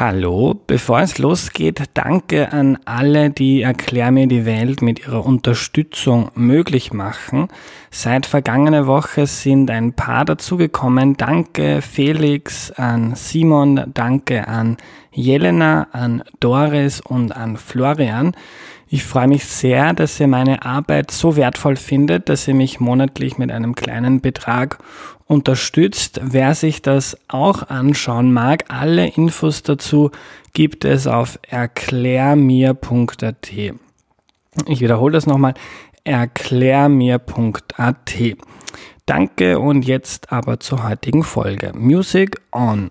Hallo, bevor es losgeht, danke an alle, die Erklär mir die Welt mit ihrer Unterstützung möglich machen. Seit vergangener Woche sind ein paar dazugekommen. Danke Felix, an Simon, danke an Jelena, an Doris und an Florian. Ich freue mich sehr, dass ihr meine Arbeit so wertvoll findet, dass ihr mich monatlich mit einem kleinen Betrag unterstützt. Wer sich das auch anschauen mag, alle Infos dazu gibt es auf erklärmir.at. Ich wiederhole das nochmal, erklärmir.at. Danke und jetzt aber zur heutigen Folge. Music on.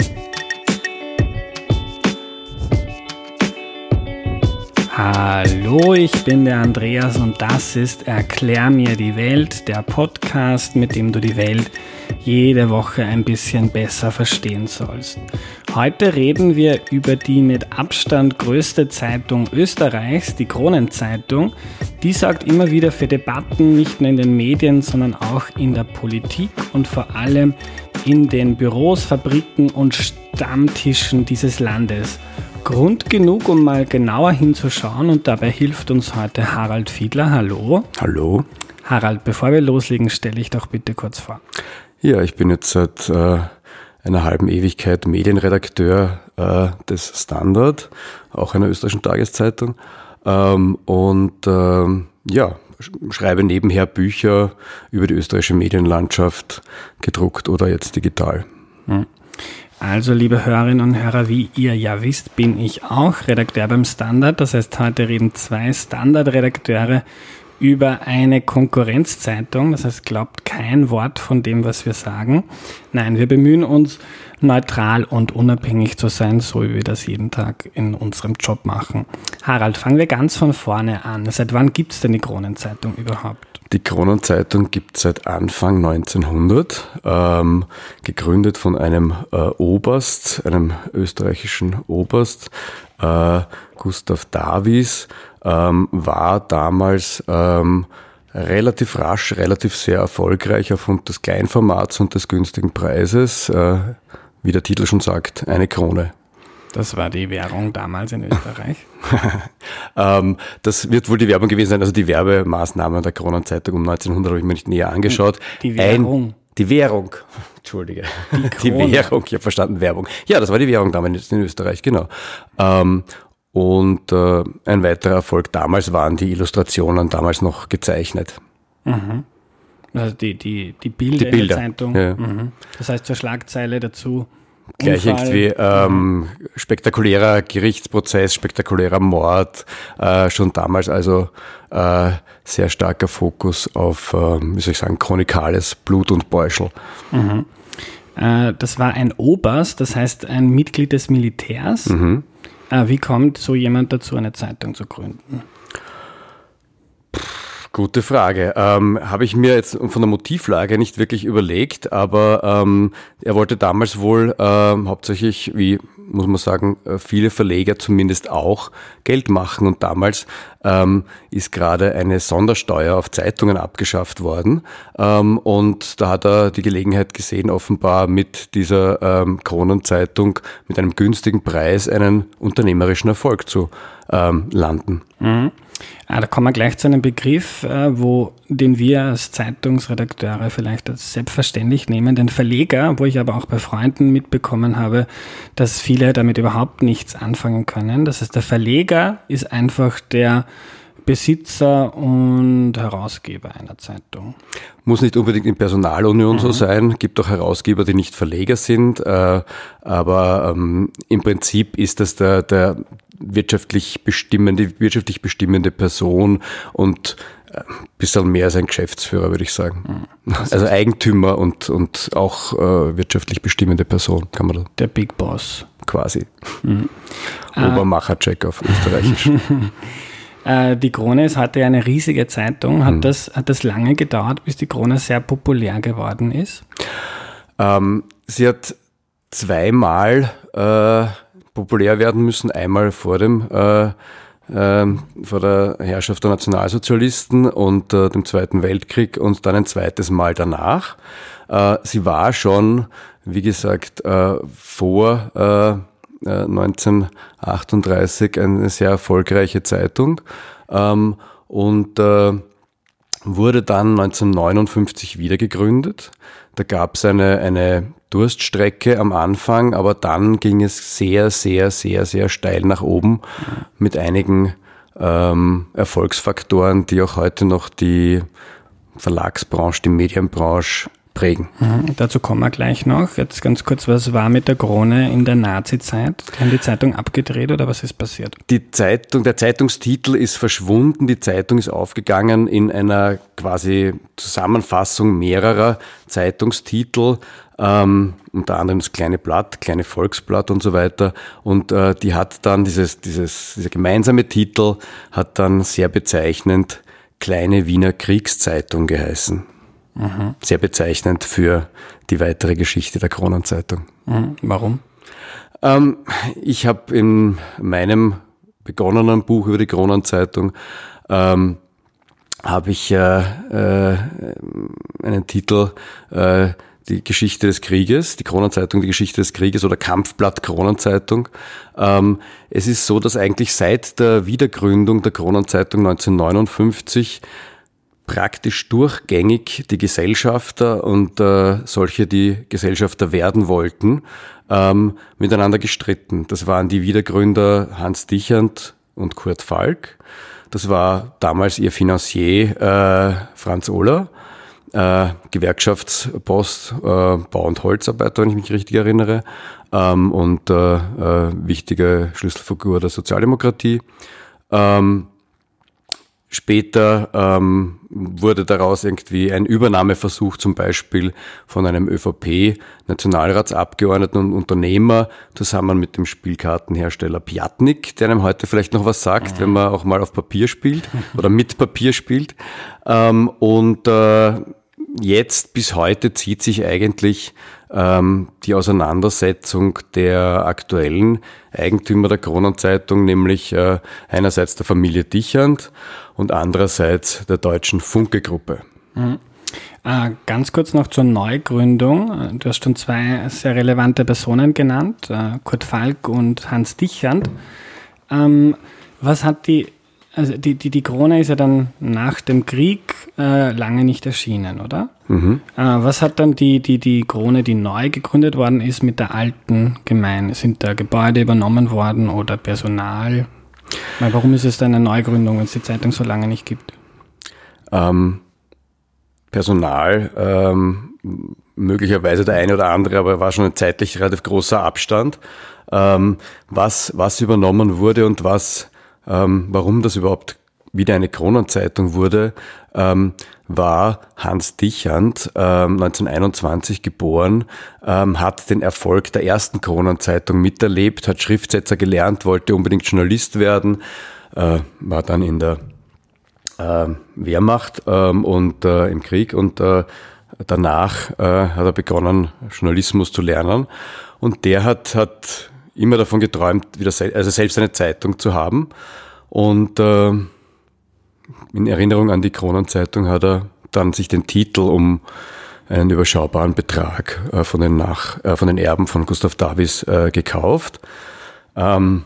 Hallo, ich bin der Andreas und das ist Erklär mir die Welt, der Podcast, mit dem du die Welt jede Woche ein bisschen besser verstehen sollst. Heute reden wir über die mit Abstand größte Zeitung Österreichs, die Kronenzeitung. Die sorgt immer wieder für Debatten, nicht nur in den Medien, sondern auch in der Politik und vor allem in den Büros, Fabriken und Stammtischen dieses Landes. Grund genug, um mal genauer hinzuschauen und dabei hilft uns heute Harald Fiedler. Hallo. Hallo. Harald, bevor wir loslegen, stelle ich doch bitte kurz vor. Ja, ich bin jetzt seit äh, einer halben Ewigkeit Medienredakteur äh, des Standard, auch einer österreichischen Tageszeitung. Ähm, und ähm, ja, schreibe nebenher Bücher über die österreichische Medienlandschaft, gedruckt oder jetzt digital. Hm. Also, liebe Hörerinnen und Hörer, wie ihr ja wisst, bin ich auch Redakteur beim Standard. Das heißt, heute reden zwei Standardredakteure über eine Konkurrenzzeitung. Das heißt, glaubt kein Wort von dem, was wir sagen. Nein, wir bemühen uns, neutral und unabhängig zu sein, so wie wir das jeden Tag in unserem Job machen. Harald, fangen wir ganz von vorne an. Seit wann gibt es denn die Kronenzeitung überhaupt? Die Kronenzeitung gibt seit Anfang 1900, ähm, gegründet von einem äh, Oberst, einem österreichischen Oberst, äh, Gustav Davies, ähm, war damals ähm, relativ rasch, relativ sehr erfolgreich aufgrund des Kleinformats und des günstigen Preises. Äh, wie der Titel schon sagt, eine Krone. Das war die Währung damals in Österreich. ähm, das wird wohl die Werbung gewesen sein, also die Werbemaßnahmen der Kronenzeitung um 1900 habe ich mir nicht näher angeschaut. Die Währung. Ein, die Währung. Entschuldige. Die, die Währung, ich habe verstanden, Werbung. Ja, das war die Währung damals in Österreich, genau. Ähm, und äh, ein weiterer Erfolg damals waren die Illustrationen damals noch gezeichnet. Mhm. Also die, die, die Bilder, die Bilder. der Zeitung. Ja. Mhm. Das heißt zur Schlagzeile dazu Gleich Unfall. irgendwie ähm, spektakulärer Gerichtsprozess, spektakulärer Mord, äh, schon damals also äh, sehr starker Fokus auf, äh, wie soll ich sagen, chronikales Blut und Beuschel. Mhm. Äh, das war ein Oberst, das heißt ein Mitglied des Militärs. Mhm. Äh, wie kommt so jemand dazu, eine Zeitung zu gründen? Gute Frage. Ähm, Habe ich mir jetzt von der Motivlage nicht wirklich überlegt, aber ähm, er wollte damals wohl ähm, hauptsächlich, wie muss man sagen, äh, viele Verleger zumindest auch Geld machen. Und damals ähm, ist gerade eine Sondersteuer auf Zeitungen abgeschafft worden. Ähm, und da hat er die Gelegenheit gesehen, offenbar mit dieser ähm, Kronenzeitung mit einem günstigen Preis einen unternehmerischen Erfolg zu ähm, landen. Mhm. Ah, da kommen wir gleich zu einem Begriff, äh, wo, den wir als Zeitungsredakteure vielleicht als selbstverständlich nehmen, den Verleger, wo ich aber auch bei Freunden mitbekommen habe, dass viele damit überhaupt nichts anfangen können. Das heißt, der Verleger ist einfach der Besitzer und Herausgeber einer Zeitung. Muss nicht unbedingt in Personalunion mhm. so sein, gibt auch Herausgeber, die nicht Verleger sind, äh, aber ähm, im Prinzip ist das der, der wirtschaftlich bestimmende, wirtschaftlich bestimmende Person und ein äh, bisschen mehr als ein Geschäftsführer, würde ich sagen. Mhm. Also Eigentümer und, und auch äh, wirtschaftlich bestimmende Person, kann man da. Der Big Boss. Quasi. Mhm. Obermacher-Check auf Österreichisch. Äh, die Krone ist heute eine riesige Zeitung. Hat, mhm. das, hat das lange gedauert, bis die Krone sehr populär geworden ist? Ähm, sie hat zweimal äh, populär werden müssen. Einmal vor dem äh, äh, vor der Herrschaft der Nationalsozialisten und äh, dem Zweiten Weltkrieg und dann ein zweites Mal danach. Äh, sie war schon, wie gesagt, äh, vor äh, 1938 eine sehr erfolgreiche Zeitung ähm, und äh, wurde dann 1959 wieder gegründet. Da gab es eine, eine Durststrecke am Anfang, aber dann ging es sehr, sehr, sehr, sehr steil nach oben mit einigen ähm, Erfolgsfaktoren, die auch heute noch die Verlagsbranche, die Medienbranche prägen. Mhm, dazu kommen wir gleich noch. Jetzt ganz kurz, was war mit der Krone in der Nazi-Zeit? Haben die Zeitung abgedreht oder was ist passiert? Die Zeitung, der Zeitungstitel ist verschwunden, die Zeitung ist aufgegangen in einer quasi Zusammenfassung mehrerer Zeitungstitel, ähm, unter anderem das kleine Blatt, kleine Volksblatt und so weiter. Und äh, die hat dann dieses, dieses, dieser gemeinsame Titel hat dann sehr bezeichnend kleine Wiener Kriegszeitung geheißen. Mhm. Sehr bezeichnend für die weitere Geschichte der Kronenzeitung. Mhm. Warum? Ähm, ich habe in meinem begonnenen Buch über die Kronenzeitung ähm, habe ich äh, äh, einen Titel äh, die Geschichte des Krieges, die Kronenzeitung, die Geschichte des Krieges oder Kampfblatt Kronenzeitung. Ähm, es ist so, dass eigentlich seit der Wiedergründung der Kronenzeitung 1959 praktisch durchgängig die Gesellschafter und äh, solche, die Gesellschafter werden wollten, ähm, miteinander gestritten. Das waren die Wiedergründer Hans Dichand und Kurt Falk. Das war damals ihr Financier äh, Franz Ohler, äh, Gewerkschaftspost, äh, Bau- und Holzarbeiter, wenn ich mich richtig erinnere, ähm, und äh, äh, wichtige Schlüsselfigur der Sozialdemokratie. Ähm, Später ähm, wurde daraus irgendwie ein Übernahmeversuch zum Beispiel von einem ÖVP-Nationalratsabgeordneten und Unternehmer zusammen mit dem Spielkartenhersteller Piatnik, der einem heute vielleicht noch was sagt, wenn man auch mal auf Papier spielt oder mit Papier spielt. Ähm, und äh, jetzt bis heute zieht sich eigentlich ähm, die Auseinandersetzung der aktuellen Eigentümer der Kronenzeitung, nämlich äh, einerseits der Familie Dichand und andererseits der deutschen Funke-Gruppe. Mhm. Äh, ganz kurz noch zur Neugründung. Du hast schon zwei sehr relevante Personen genannt, äh, Kurt Falk und Hans Dichand. Ähm, was hat die also die, die, die Krone ist ja dann nach dem Krieg äh, lange nicht erschienen, oder? Mhm. Äh, was hat dann die, die, die Krone, die neu gegründet worden ist, mit der alten gemein? Sind da Gebäude übernommen worden oder Personal? Weil warum ist es dann eine Neugründung, wenn es die Zeitung so lange nicht gibt? Ähm, Personal, ähm, möglicherweise der eine oder andere, aber war schon ein zeitlich relativ großer Abstand. Ähm, was, was übernommen wurde und was ähm, warum das überhaupt wieder eine Kronenzeitung wurde, ähm, war Hans Dichand, ähm, 1921 geboren, ähm, hat den Erfolg der ersten Kronenzeitung miterlebt, hat Schriftsetzer gelernt, wollte unbedingt Journalist werden, äh, war dann in der äh, Wehrmacht ähm, und äh, im Krieg und äh, danach äh, hat er begonnen, Journalismus zu lernen. Und der hat, hat immer davon geträumt, wieder se also selbst eine Zeitung zu haben. Und äh, in Erinnerung an die Kronenzeitung hat er dann sich den Titel um einen überschaubaren Betrag äh, von, den Nach, äh, von den Erben von Gustav Davis äh, gekauft. Ähm,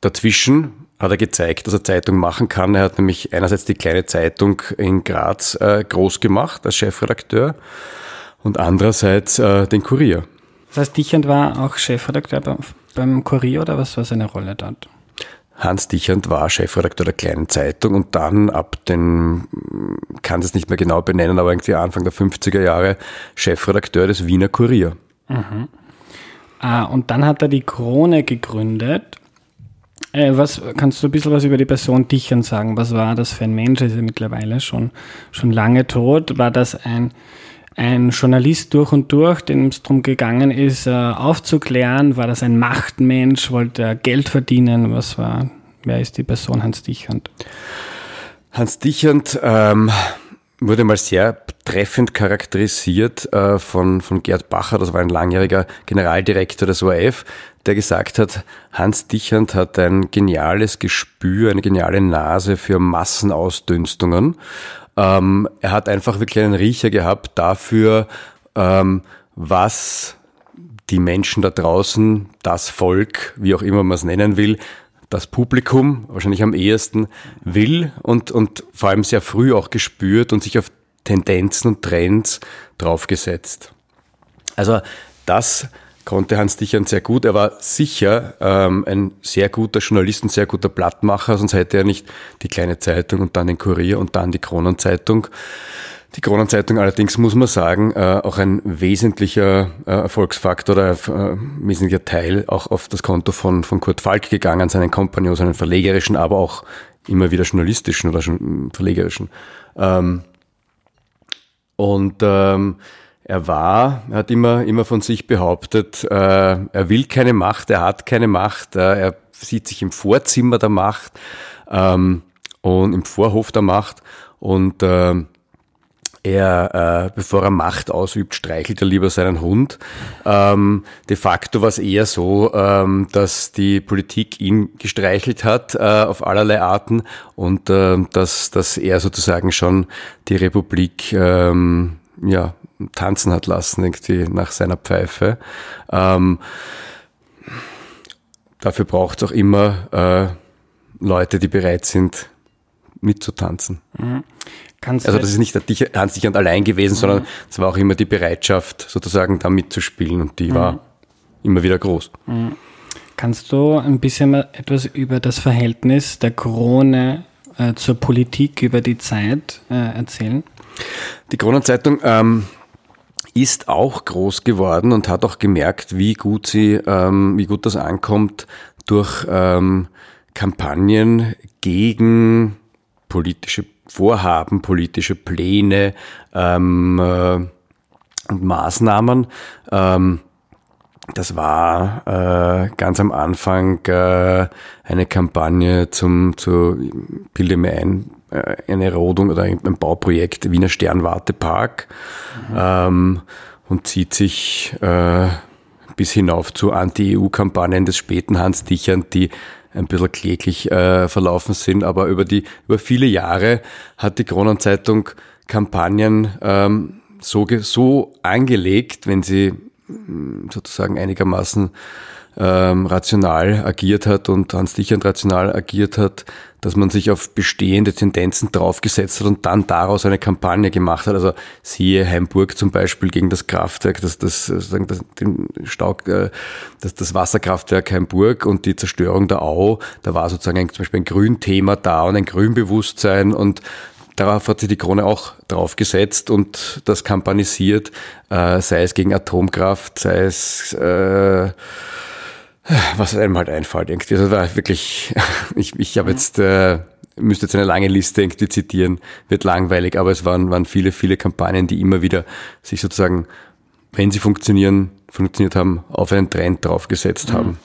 dazwischen hat er gezeigt, dass er Zeitung machen kann. Er hat nämlich einerseits die kleine Zeitung in Graz äh, groß gemacht als Chefredakteur und andererseits äh, den Kurier. Das heißt, Dichand war auch Chefredakteur beim, beim Kurier oder was war seine Rolle dort? Hans Dichand war Chefredakteur der kleinen Zeitung und dann ab den, kann es nicht mehr genau benennen, aber irgendwie Anfang der 50er Jahre Chefredakteur des Wiener Kurier. Mhm. Ah, und dann hat er die Krone gegründet. Äh, was kannst du ein bisschen was über die Person Dichand sagen? Was war das für ein Mensch? Er ist ja mittlerweile schon, schon lange tot. War das ein ein Journalist durch und durch, dem es darum gegangen ist, äh, aufzuklären, war das ein Machtmensch, wollte er Geld verdienen, was war, wer ist die Person Hans Dichand? Hans Dichand ähm, wurde mal sehr treffend charakterisiert äh, von, von Gerd Bacher, das war ein langjähriger Generaldirektor des ORF, der gesagt hat, Hans Dichand hat ein geniales Gespür, eine geniale Nase für Massenausdünstungen ähm, er hat einfach wirklich einen Riecher gehabt dafür, ähm, was die Menschen da draußen, das Volk, wie auch immer man es nennen will, das Publikum wahrscheinlich am ehesten will und, und vor allem sehr früh auch gespürt und sich auf Tendenzen und Trends draufgesetzt. Also das konnte Hans Dichern sehr gut. Er war sicher ähm, ein sehr guter Journalist, ein sehr guter Blattmacher, sonst hätte er nicht die kleine Zeitung und dann den Kurier und dann die Kronenzeitung. Die Kronenzeitung allerdings, muss man sagen, äh, auch ein wesentlicher äh, Erfolgsfaktor oder äh, wesentlicher Teil auch auf das Konto von, von Kurt Falk gegangen, seinen Kompagnon, seinen verlegerischen, aber auch immer wieder journalistischen oder schon verlegerischen. Ähm, und ähm, er war, er hat immer, immer von sich behauptet, äh, er will keine Macht, er hat keine Macht, äh, er sieht sich im Vorzimmer der Macht ähm, und im Vorhof der Macht und äh, er, äh, bevor er Macht ausübt, streichelt er lieber seinen Hund. Ähm, de facto war es eher so, ähm, dass die Politik ihn gestreichelt hat äh, auf allerlei Arten und äh, dass, dass er sozusagen schon die Republik ähm, ja, tanzen hat lassen, irgendwie nach seiner Pfeife. Ähm, dafür braucht es auch immer äh, Leute, die bereit sind, mitzutanzen. Mhm. Also das ist nicht der Hans Dichand allein gewesen, mhm. sondern es war auch immer die Bereitschaft, sozusagen da mitzuspielen und die mhm. war immer wieder groß. Mhm. Kannst du ein bisschen mal etwas über das Verhältnis der Krone äh, zur Politik über die Zeit äh, erzählen? Die Kronenzeitung ähm, ist auch groß geworden und hat auch gemerkt, wie gut sie, ähm, wie gut das ankommt durch ähm, Kampagnen gegen politische Vorhaben, politische Pläne ähm, äh, und Maßnahmen. Ähm, das war äh, ganz am Anfang äh, eine Kampagne zum, zu, bilde mir ein, eine Rodung oder ein, Bauprojekt Wiener Sternwartepark mhm. ähm, und zieht sich äh, bis hinauf zu Anti-EU-Kampagnen des späten Hans Dichern, die ein bisschen kläglich äh, verlaufen sind, aber über die über viele Jahre hat die Kronenzeitung Kampagnen ähm, so so angelegt, wenn sie mm, sozusagen einigermaßen ähm, rational agiert hat und Hans Dichand rational agiert hat, dass man sich auf bestehende Tendenzen draufgesetzt hat und dann daraus eine Kampagne gemacht hat. Also siehe Heimburg zum Beispiel gegen das Kraftwerk, das, das, sozusagen das, den Stau, äh, das, das Wasserkraftwerk Heimburg und die Zerstörung der Au. Da war sozusagen ein, zum Beispiel ein Grünthema da und ein Grünbewusstsein und Darauf hat sich die Krone auch draufgesetzt und das kampanisiert, äh, sei es gegen Atomkraft, sei es äh, was einem halt einfällt irgendwie. Das war wirklich, ich, ich habe jetzt, äh, müsste jetzt eine lange Liste irgendwie zitieren, wird langweilig, aber es waren, waren viele, viele Kampagnen, die immer wieder sich sozusagen, wenn sie funktionieren, funktioniert haben, auf einen Trend draufgesetzt mhm. haben.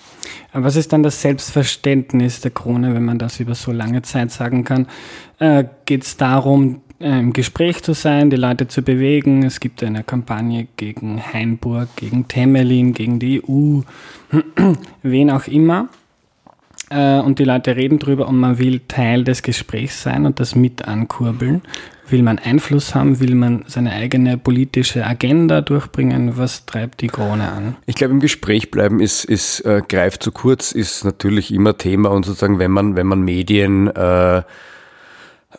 Was ist dann das Selbstverständnis der Krone, wenn man das über so lange Zeit sagen kann? Äh, Geht es darum, im Gespräch zu sein, die Leute zu bewegen. Es gibt eine Kampagne gegen Hainburg, gegen Temelin, gegen die EU, wen auch immer. Äh, und die Leute reden drüber und man will Teil des Gesprächs sein und das mit ankurbeln. Will man Einfluss haben? Will man seine eigene politische Agenda durchbringen? Was treibt die Krone an? Ich glaube, im Gespräch bleiben ist, ist äh, greift zu kurz, ist natürlich immer Thema und sozusagen, wenn man, wenn man Medien äh,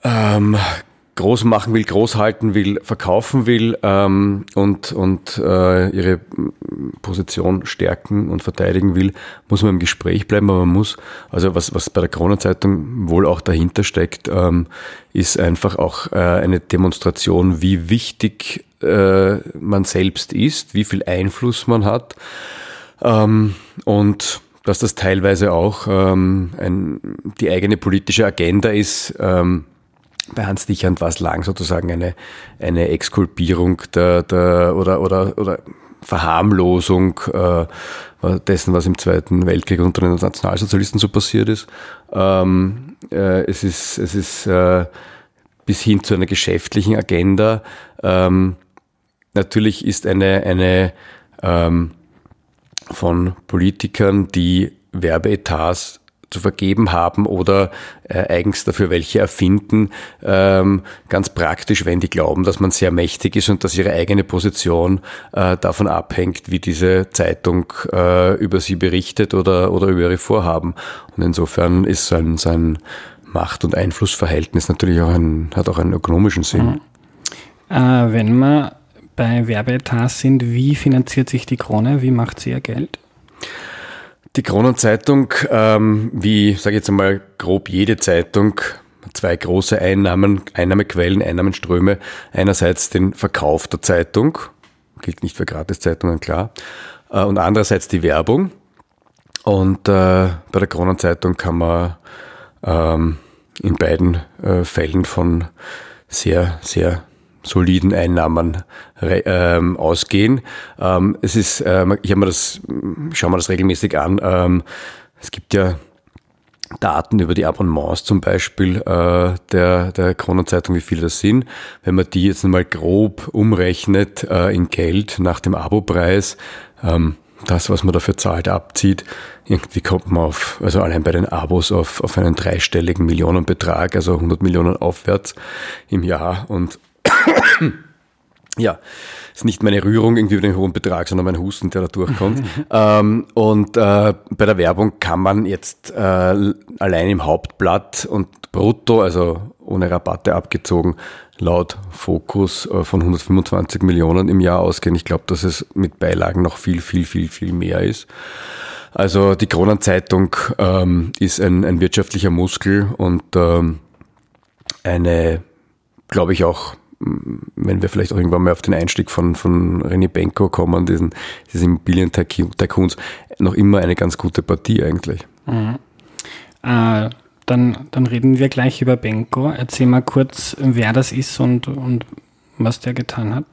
ähm, groß machen will, groß halten will, verkaufen will ähm, und, und äh, ihre Position stärken und verteidigen will, muss man im Gespräch bleiben, aber man muss, also was, was bei der Corona-Zeitung wohl auch dahinter steckt, ähm, ist einfach auch äh, eine Demonstration, wie wichtig äh, man selbst ist, wie viel Einfluss man hat ähm, und dass das teilweise auch ähm, ein, die eigene politische Agenda ist, ähm, bei Hans Dichand war es lang sozusagen eine, eine Exkulpierung der, der, oder, oder, oder Verharmlosung äh, dessen, was im Zweiten Weltkrieg unter den Nationalsozialisten so passiert ist. Ähm, äh, es ist, es ist äh, bis hin zu einer geschäftlichen Agenda. Ähm, natürlich ist eine, eine ähm, von Politikern, die Werbeetats zu vergeben haben oder äh, eigens dafür welche erfinden, ähm, ganz praktisch, wenn die glauben, dass man sehr mächtig ist und dass ihre eigene Position äh, davon abhängt, wie diese Zeitung äh, über sie berichtet oder, oder über ihre Vorhaben. Und insofern ist sein, sein Macht- und Einflussverhältnis natürlich auch ein, hat auch einen ökonomischen Sinn. Mhm. Äh, wenn wir bei Werbeetats sind, wie finanziert sich die Krone? Wie macht sie ihr Geld? Die Kronenzeitung, ähm, wie sage ich jetzt einmal grob jede Zeitung, zwei große Einnahmen, Einnahmequellen, Einnahmenströme. Einerseits den Verkauf der Zeitung, gilt nicht für Gratiszeitungen, klar, äh, und andererseits die Werbung. Und äh, bei der Kronenzeitung kann man ähm, in beiden äh, Fällen von sehr, sehr soliden Einnahmen ähm, ausgehen. Ähm, es ist, ähm, ich habe mir das, schaue mir das regelmäßig an. Ähm, es gibt ja Daten über die Abonnements zum Beispiel äh, der, der Kronenzeitung, wie viele das sind. Wenn man die jetzt mal grob umrechnet äh, in Geld nach dem Abopreis, ähm, das, was man dafür zahlt, abzieht, irgendwie kommt man auf, also allein bei den Abos auf, auf einen dreistelligen Millionenbetrag, also 100 Millionen aufwärts im Jahr und ja, ist nicht meine Rührung irgendwie über den hohen Betrag, sondern mein Husten, der da durchkommt. ähm, und äh, bei der Werbung kann man jetzt äh, allein im Hauptblatt und brutto, also ohne Rabatte abgezogen, laut Fokus äh, von 125 Millionen im Jahr ausgehen. Ich glaube, dass es mit Beilagen noch viel, viel, viel, viel mehr ist. Also die Kronenzeitung ähm, ist ein, ein wirtschaftlicher Muskel und ähm, eine, glaube ich, auch wenn wir vielleicht auch irgendwann mal auf den Einstieg von, von René Benko kommen, diesen, diesen Immobilien-Tycoons, noch immer eine ganz gute Partie eigentlich. Mhm. Äh, dann, dann reden wir gleich über Benko. Erzähl mal kurz, wer das ist und, und was der getan hat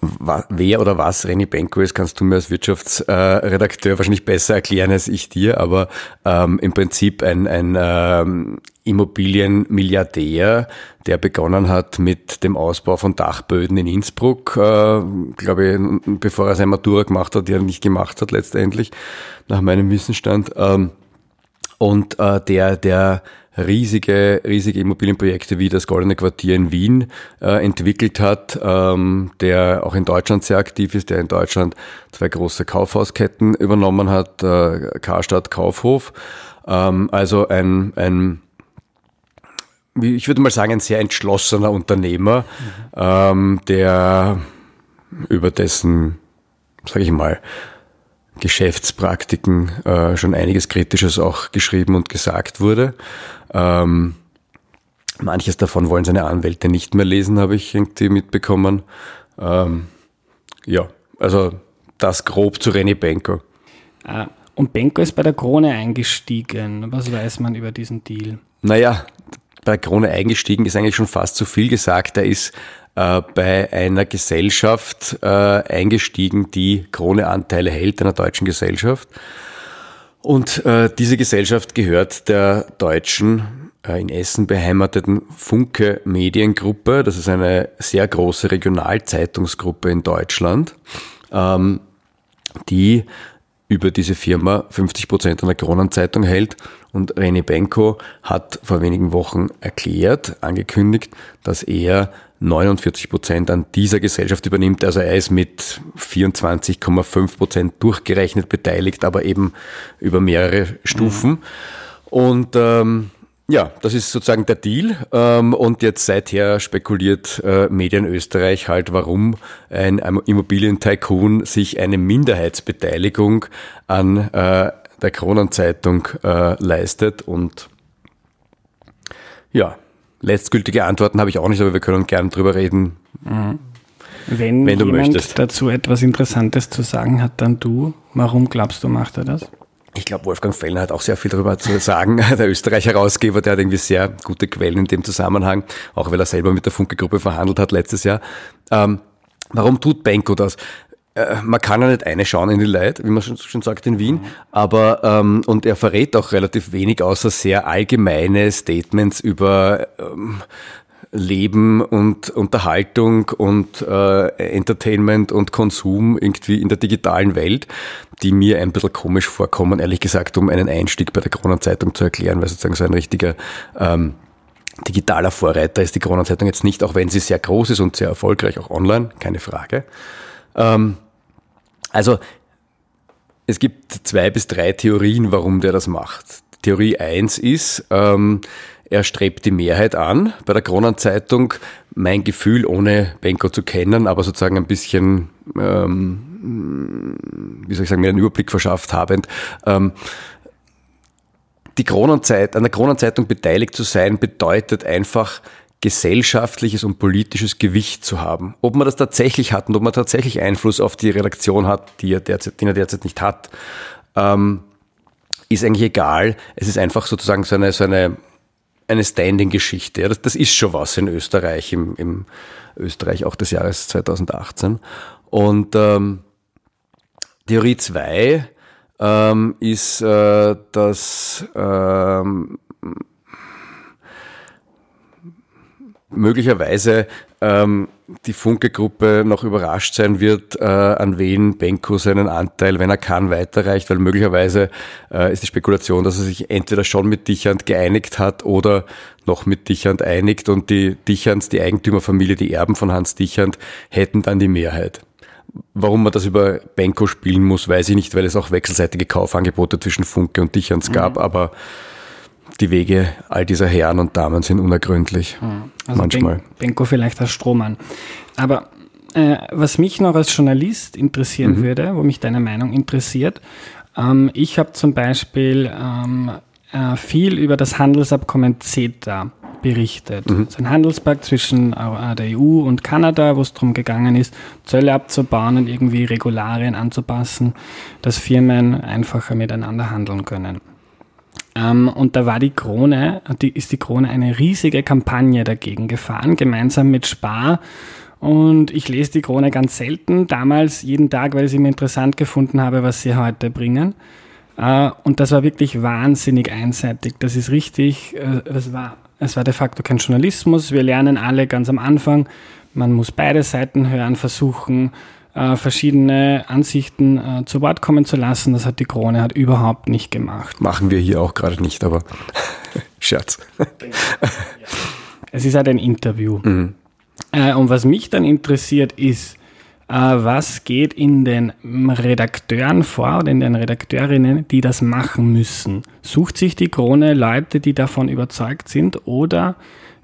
wer oder was René Benko ist, kannst du mir als Wirtschaftsredakteur wahrscheinlich besser erklären als ich dir, aber ähm, im Prinzip ein, ein ähm, Immobilienmilliardär, der begonnen hat mit dem Ausbau von Dachböden in Innsbruck, äh, glaube ich, bevor er seine Matura gemacht hat, die er nicht gemacht hat letztendlich, nach meinem Wissensstand. Ähm, und äh, der, der riesige, riesige Immobilienprojekte wie das Goldene Quartier in Wien äh, entwickelt hat, ähm, der auch in Deutschland sehr aktiv ist, der in Deutschland zwei große Kaufhausketten übernommen hat, äh, Karstadt, Kaufhof. Ähm, also ein, ein ich würde mal sagen, ein sehr entschlossener Unternehmer, mhm. ähm, der über dessen, sage ich mal, Geschäftspraktiken äh, schon einiges Kritisches auch geschrieben und gesagt wurde. Ähm, manches davon wollen seine Anwälte nicht mehr lesen, habe ich irgendwie mitbekommen. Ähm, ja, also das grob zu René Benko. Ah, und Benko ist bei der Krone eingestiegen. Was weiß man über diesen Deal? Naja, bei der Krone eingestiegen ist eigentlich schon fast zu viel gesagt. Er ist äh, bei einer Gesellschaft äh, eingestiegen, die Krone-Anteile hält, einer deutschen Gesellschaft. Und äh, diese Gesellschaft gehört der deutschen, äh, in Essen beheimateten Funke Mediengruppe. Das ist eine sehr große Regionalzeitungsgruppe in Deutschland, ähm, die über diese Firma 50 Prozent an der Kronenzeitung hält. Und René Benko hat vor wenigen Wochen erklärt, angekündigt, dass er 49 Prozent an dieser Gesellschaft übernimmt. Also er ist mit 24,5 Prozent durchgerechnet beteiligt, aber eben über mehrere Stufen. Mhm. Und ähm, ja, das ist sozusagen der Deal. Ähm, und jetzt seither spekuliert äh, Medien Österreich halt, warum ein Immobilien-Tycoon sich eine Minderheitsbeteiligung an äh, der Kronenzeitung äh, leistet. Und ja, letztgültige Antworten habe ich auch nicht, aber wir können gerne drüber reden. Mhm. Wenn, wenn du jemand möchtest. dazu etwas Interessantes zu sagen hat, dann du. Warum glaubst du, macht er das? Ich glaube, Wolfgang Fellner hat auch sehr viel darüber zu sagen. Der Österreich-Herausgeber, der hat irgendwie sehr gute Quellen in dem Zusammenhang, auch weil er selber mit der Funke-Gruppe verhandelt hat letztes Jahr. Ähm, warum tut Benko das? Äh, man kann ja nicht eine schauen in die Leute, wie man schon, schon sagt in Wien, aber ähm, und er verrät auch relativ wenig, außer sehr allgemeine Statements über ähm, Leben und Unterhaltung und äh, Entertainment und Konsum irgendwie in der digitalen Welt, die mir ein bisschen komisch vorkommen, ehrlich gesagt, um einen Einstieg bei der Kronenzeitung zu erklären, weil sozusagen so ein richtiger ähm, digitaler Vorreiter ist die Kronenzeitung jetzt nicht, auch wenn sie sehr groß ist und sehr erfolgreich, auch online, keine Frage. Ähm, also es gibt zwei bis drei Theorien, warum der das macht. Theorie eins ist, ähm, er strebt die Mehrheit an. Bei der Kronenzeitung mein Gefühl, ohne Benko zu kennen, aber sozusagen ein bisschen, ähm, wie soll ich sagen, mir einen Überblick verschafft habend, ähm, die Kronenzeit, an der Kronenzeitung beteiligt zu sein, bedeutet einfach, gesellschaftliches und politisches Gewicht zu haben. Ob man das tatsächlich hat und ob man tatsächlich Einfluss auf die Redaktion hat, die er derzeit, den er derzeit nicht hat, ähm, ist eigentlich egal. Es ist einfach sozusagen so eine, so eine, eine Standing-Geschichte. Ja, das, das, ist schon was in Österreich, im, im Österreich auch des Jahres 2018. Und ähm, Theorie 2 ähm, ist, äh, dass ähm, möglicherweise ähm, die Funke-Gruppe noch überrascht sein wird, äh, an wen Benko seinen Anteil, wenn er kann, weiterreicht, weil möglicherweise äh, ist die Spekulation, dass er sich entweder schon mit Dichand geeinigt hat oder noch mit Dichand einigt und die Dichand, die Eigentümerfamilie, die Erben von Hans Dichand, hätten dann die Mehrheit. Warum man das über Benko spielen muss, weiß ich nicht, weil es auch wechselseitige Kaufangebote zwischen Funke und Dichans gab, mhm. aber die Wege all dieser Herren und Damen sind unergründlich. Mhm. Also manchmal. Benko vielleicht als Strohmann. Aber äh, was mich noch als Journalist interessieren mhm. würde, wo mich deine Meinung interessiert, ähm, ich habe zum Beispiel ähm, äh, viel über das Handelsabkommen CETA berichtet. Mhm. ist ein Handelspakt zwischen äh, der EU und Kanada, wo es darum gegangen ist, Zölle abzubauen und irgendwie Regularien anzupassen, dass Firmen einfacher miteinander handeln können. Ähm, und da war die Krone, die, ist die Krone eine riesige Kampagne dagegen gefahren, gemeinsam mit Spar. Und ich lese die Krone ganz selten, damals jeden Tag, weil ich es immer interessant gefunden habe, was sie heute bringen. Äh, und das war wirklich wahnsinnig einseitig. Das ist richtig, äh, das war, es war de facto kein Journalismus. Wir lernen alle ganz am Anfang, man muss beide Seiten hören, versuchen, äh, verschiedene Ansichten äh, zu Wort kommen zu lassen. Das hat die Krone hat überhaupt nicht gemacht. Machen wir hier auch gerade nicht, aber Scherz. es ist halt ein Interview. Mhm. Äh, und was mich dann interessiert ist, äh, was geht in den Redakteuren vor oder in den Redakteurinnen, die das machen müssen? Sucht sich die Krone Leute, die davon überzeugt sind oder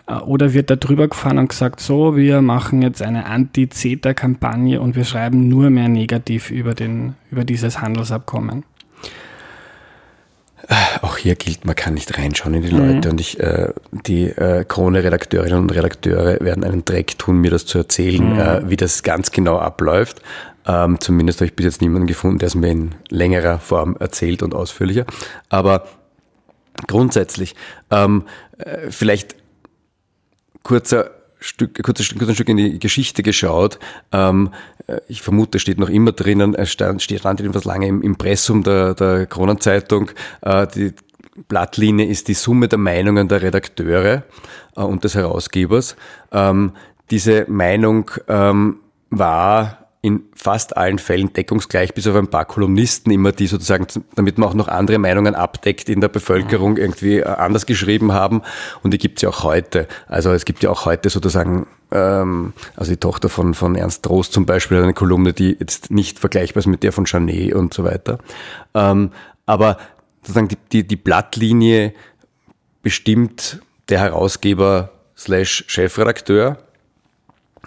oder wird da drüber gefahren und gesagt, so, wir machen jetzt eine Anti-CETA-Kampagne und wir schreiben nur mehr negativ über, den, über dieses Handelsabkommen? Äh, auch hier gilt, man kann nicht reinschauen in die Leute mhm. und ich, äh, die äh, Krone-Redakteurinnen und Redakteure werden einen Dreck tun, mir das zu erzählen, mhm. äh, wie das ganz genau abläuft. Ähm, zumindest habe ich bis jetzt niemanden gefunden, der es mir in längerer Form erzählt und ausführlicher. Aber grundsätzlich, ähm, äh, vielleicht kurzer Stück, kurzes, kurzes Stück in die Geschichte geschaut. Ähm, äh, ich vermute, steht noch immer drinnen, es stand, stand etwas lange im Impressum der, der Kronenzeitung. Äh, die Blattlinie ist die Summe der Meinungen der Redakteure äh, und des Herausgebers. Ähm, diese Meinung ähm, war in fast allen Fällen deckungsgleich, bis auf ein paar Kolumnisten immer, die sozusagen, damit man auch noch andere Meinungen abdeckt, in der Bevölkerung irgendwie äh, anders geschrieben haben. Und die gibt's ja auch heute. Also es gibt ja auch heute sozusagen, ähm, also die Tochter von, von Ernst Trost zum Beispiel hat eine Kolumne, die jetzt nicht vergleichbar ist mit der von Janet und so weiter. Ähm, aber sozusagen die, die, die Blattlinie bestimmt der Herausgeber slash Chefredakteur.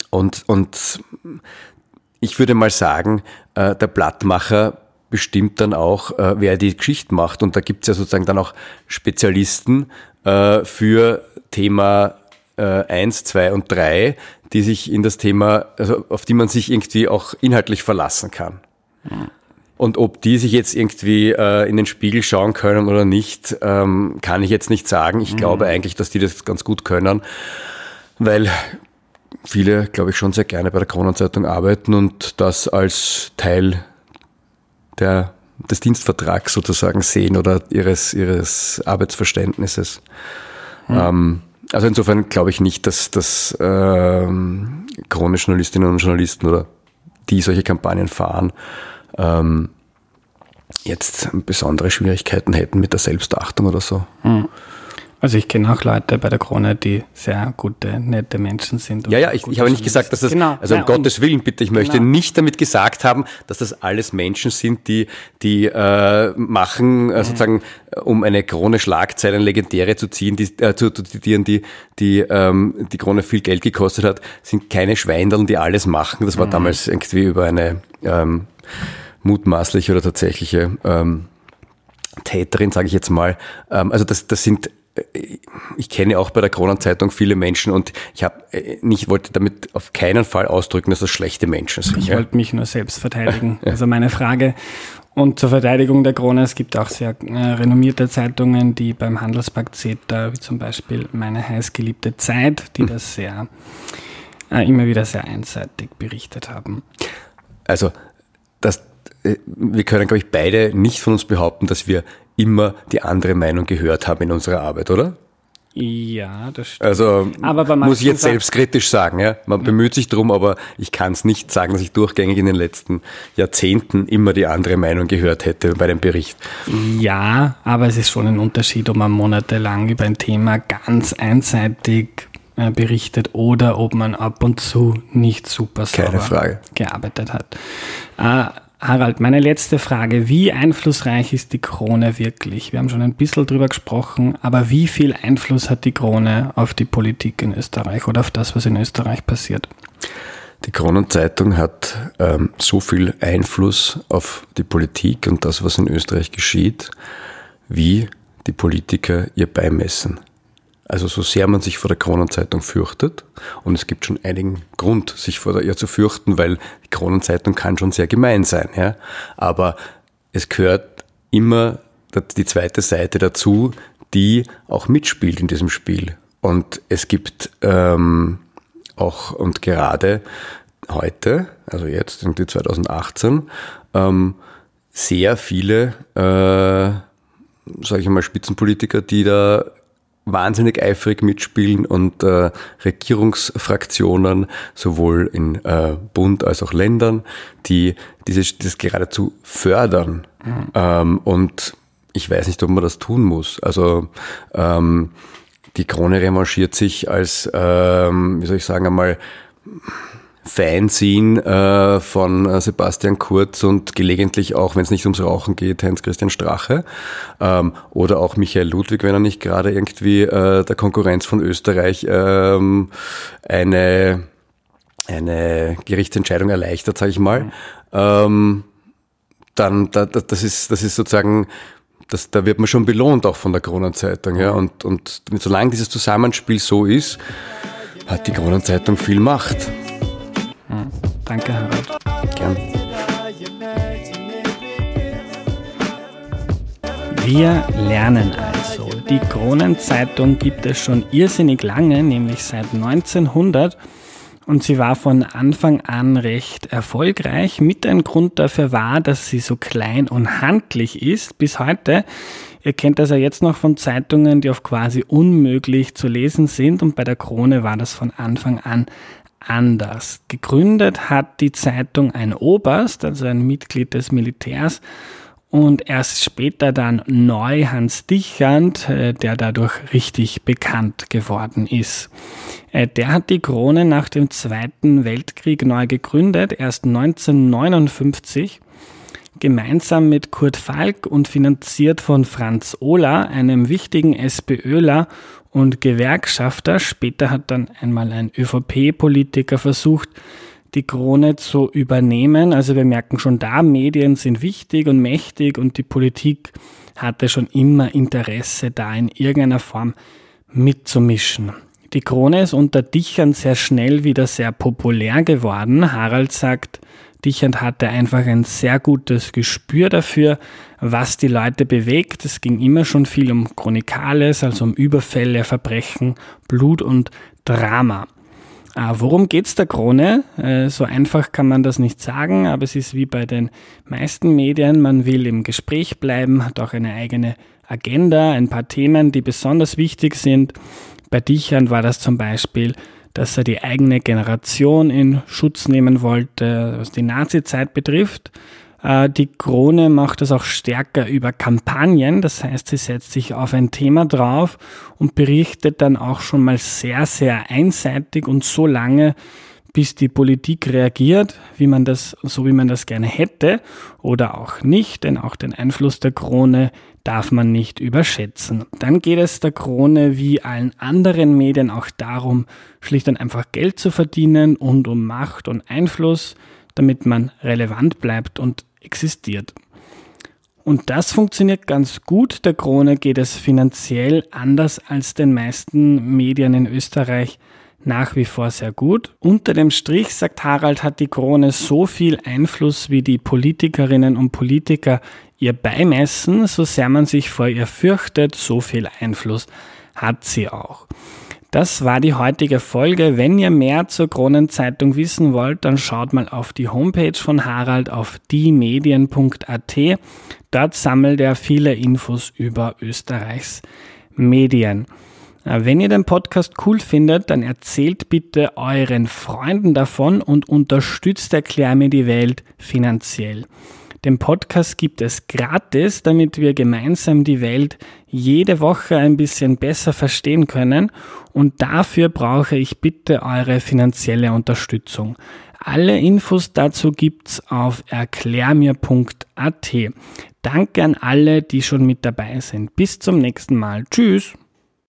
Und, und ich würde mal sagen, äh, der Blattmacher bestimmt dann auch, äh, wer die Geschichte macht. Und da gibt es ja sozusagen dann auch Spezialisten äh, für Thema äh, 1, 2 und 3, die sich in das Thema, also auf die man sich irgendwie auch inhaltlich verlassen kann. Mhm. Und ob die sich jetzt irgendwie äh, in den Spiegel schauen können oder nicht, ähm, kann ich jetzt nicht sagen. Ich mhm. glaube eigentlich, dass die das ganz gut können, weil viele, glaube ich, schon sehr gerne bei der Kronenzeitung arbeiten und das als Teil der, des Dienstvertrags sozusagen sehen oder ihres, ihres Arbeitsverständnisses. Hm. Ähm, Also insofern glaube ich nicht, dass, dass ähm, Krone-Journalistinnen und Journalisten oder die solche Kampagnen fahren, ähm, jetzt besondere Schwierigkeiten hätten mit der Selbstachtung oder so. Hm. Also ich kenne auch Leute bei der Krone, die sehr gute, nette Menschen sind. Ja, ja, ich, ich habe nicht gesagt, dass das, genau. also um ja, Gottes Willen bitte, ich möchte genau. nicht damit gesagt haben, dass das alles Menschen sind, die, die äh, machen, äh, sozusagen, um eine Krone Schlagzeilen legendäre zu ziehen, die, äh, zu, zu zitieren, die, die ähm, die Krone viel Geld gekostet hat, sind keine Schweindeln, die alles machen. Das war mhm. damals irgendwie über eine ähm, mutmaßliche oder tatsächliche ähm, Täterin, sage ich jetzt mal. Ähm, also das, das sind ich kenne auch bei der Kronenzeitung viele Menschen und ich habe äh, nicht wollte damit auf keinen Fall ausdrücken, dass das schlechte Menschen sind. Ich ja. wollte mich nur selbst verteidigen. Also meine Frage und zur Verteidigung der Krone, es gibt auch sehr äh, renommierte Zeitungen, die beim Handelspakt CETA, wie zum Beispiel meine heißgeliebte Zeit, die hm. das sehr äh, immer wieder sehr einseitig berichtet haben. Also das, äh, wir können, glaube ich, beide nicht von uns behaupten, dass wir immer die andere Meinung gehört haben in unserer Arbeit, oder? Ja, das stimmt. Also muss ich jetzt selbstkritisch sagen, ja. Man bemüht sich drum, aber ich kann es nicht sagen, dass ich durchgängig in den letzten Jahrzehnten immer die andere Meinung gehört hätte bei dem Bericht. Ja, aber es ist schon ein Unterschied, ob man monatelang über ein Thema ganz einseitig äh, berichtet oder ob man ab und zu nicht super sauber gearbeitet hat. Harald, meine letzte Frage. Wie einflussreich ist die Krone wirklich? Wir haben schon ein bisschen drüber gesprochen, aber wie viel Einfluss hat die Krone auf die Politik in Österreich oder auf das, was in Österreich passiert? Die Kronenzeitung hat ähm, so viel Einfluss auf die Politik und das, was in Österreich geschieht, wie die Politiker ihr beimessen. Also so sehr man sich vor der Kronenzeitung fürchtet, und es gibt schon einigen Grund, sich vor ihr zu fürchten, weil die Kronenzeitung kann schon sehr gemein sein, ja. Aber es gehört immer die zweite Seite dazu, die auch mitspielt in diesem Spiel. Und es gibt ähm, auch und gerade heute, also jetzt, irgendwie 2018, ähm, sehr viele, äh, sage ich mal, Spitzenpolitiker, die da wahnsinnig eifrig mitspielen und äh, Regierungsfraktionen, sowohl in äh, Bund als auch Ländern, die dieses, das geradezu fördern. Mhm. Ähm, und ich weiß nicht, ob man das tun muss. Also ähm, die Krone revanchiert sich als, ähm, wie soll ich sagen, einmal Fanzine äh, von äh, Sebastian Kurz und gelegentlich auch, wenn es nicht ums Rauchen geht, Heinz-Christian Strache ähm, oder auch Michael Ludwig, wenn er nicht gerade irgendwie äh, der Konkurrenz von Österreich ähm, eine, eine Gerichtsentscheidung erleichtert, sage ich mal. Ähm, dann, da, das, ist, das ist sozusagen das, da wird man schon belohnt auch von der Kronenzeitung. Ja? Und, und solange dieses Zusammenspiel so ist, hat die Kronenzeitung viel Macht. Danke, Harald. Gern. Wir lernen also. Die Kronenzeitung gibt es schon irrsinnig lange, nämlich seit 1900. Und sie war von Anfang an recht erfolgreich. Mit ein Grund dafür war, dass sie so klein und handlich ist bis heute. Ihr kennt das ja jetzt noch von Zeitungen, die auf quasi unmöglich zu lesen sind. Und bei der Krone war das von Anfang an anders. Gegründet hat die Zeitung ein Oberst, also ein Mitglied des Militärs, und erst später dann neu Hans Dichand, äh, der dadurch richtig bekannt geworden ist. Äh, der hat die Krone nach dem Zweiten Weltkrieg neu gegründet, erst 1959 gemeinsam mit Kurt Falk und finanziert von Franz Ohler, einem wichtigen SPÖler und Gewerkschafter. Später hat dann einmal ein ÖVP-Politiker versucht, die Krone zu übernehmen. Also wir merken schon da, Medien sind wichtig und mächtig und die Politik hatte schon immer Interesse da in irgendeiner Form mitzumischen. Die Krone ist unter Dichern sehr schnell wieder sehr populär geworden. Harald sagt, Dichand hatte einfach ein sehr gutes Gespür dafür, was die Leute bewegt. Es ging immer schon viel um Chronikales, also um Überfälle, Verbrechen, Blut und Drama. Äh, worum geht's der Krone? Äh, so einfach kann man das nicht sagen, aber es ist wie bei den meisten Medien. Man will im Gespräch bleiben, hat auch eine eigene Agenda, ein paar Themen, die besonders wichtig sind. Bei Dichern war das zum Beispiel, dass er die eigene Generation in Schutz nehmen wollte, was die Nazizeit betrifft. Äh, die Krone macht das auch stärker über Kampagnen, das heißt, sie setzt sich auf ein Thema drauf und berichtet dann auch schon mal sehr, sehr einseitig und so lange, bis die Politik reagiert, wie man das, so wie man das gerne hätte oder auch nicht, denn auch den Einfluss der Krone darf man nicht überschätzen. Dann geht es der Krone wie allen anderen Medien auch darum, schlicht und einfach Geld zu verdienen und um Macht und Einfluss, damit man relevant bleibt und existiert. Und das funktioniert ganz gut. Der Krone geht es finanziell anders als den meisten Medien in Österreich nach wie vor sehr gut. Unter dem Strich, sagt Harald, hat die Krone so viel Einfluss, wie die Politikerinnen und Politiker ihr beimessen, so sehr man sich vor ihr fürchtet, so viel Einfluss hat sie auch. Das war die heutige Folge. Wenn ihr mehr zur Kronenzeitung wissen wollt, dann schaut mal auf die Homepage von Harald auf diemedien.at. Dort sammelt er viele Infos über Österreichs Medien. Äh, wenn ihr den Podcast cool findet, dann erzählt bitte euren Freunden davon und unterstützt Erklär mir die Welt finanziell. Den Podcast gibt es gratis, damit wir gemeinsam die Welt jede Woche ein bisschen besser verstehen können und dafür brauche ich bitte eure finanzielle Unterstützung. Alle Infos dazu gibt's auf erklärmir.at. Danke an alle, die schon mit dabei sind. Bis zum nächsten Mal. Tschüss.